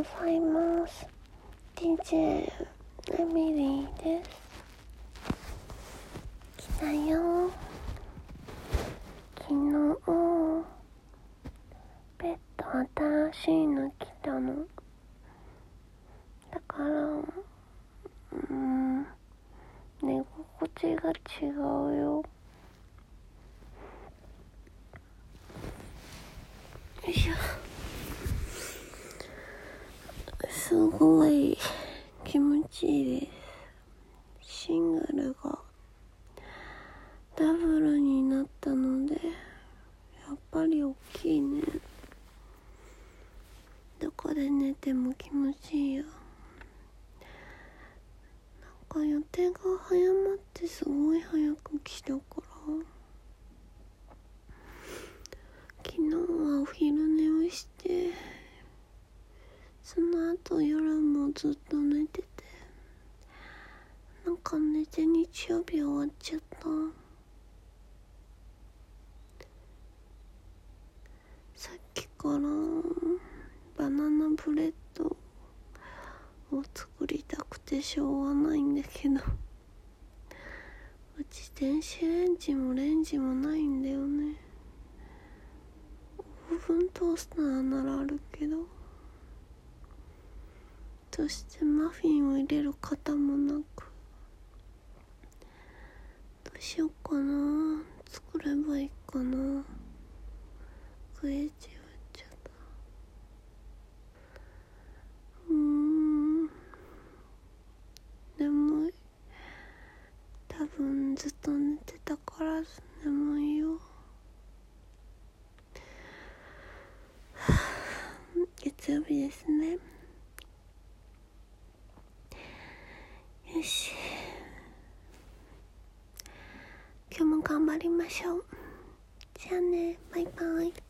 ございます。DJ エミリーです。来たよ。昨日ベッド新しいの来たの。だからうん寝心地が違うよよいしょすごい気持ちいいです。シングルがダブルになったのでやっぱり大きいね。どこで寝ても気持ちいいよ。なんか予定が早まってすごい早く来たから昨日はお昼寝をしてその後夜もずっと寝てて。なんか寝て日曜日終わっちゃった。さっきからバナナブレッドを作りたくてしょうがないんだけど。うち電子レンジもレンジもないんだよね。オーブントースターならあるけど。そしてマフィンを入れる型もなくどうしようかな。作ればいいかな。クレイジーっちゃった。うん。眠い多分ずっと寝てたから眠いよ。月曜日ですねよし今日も頑張りましょう。じゃあね。バイバイ。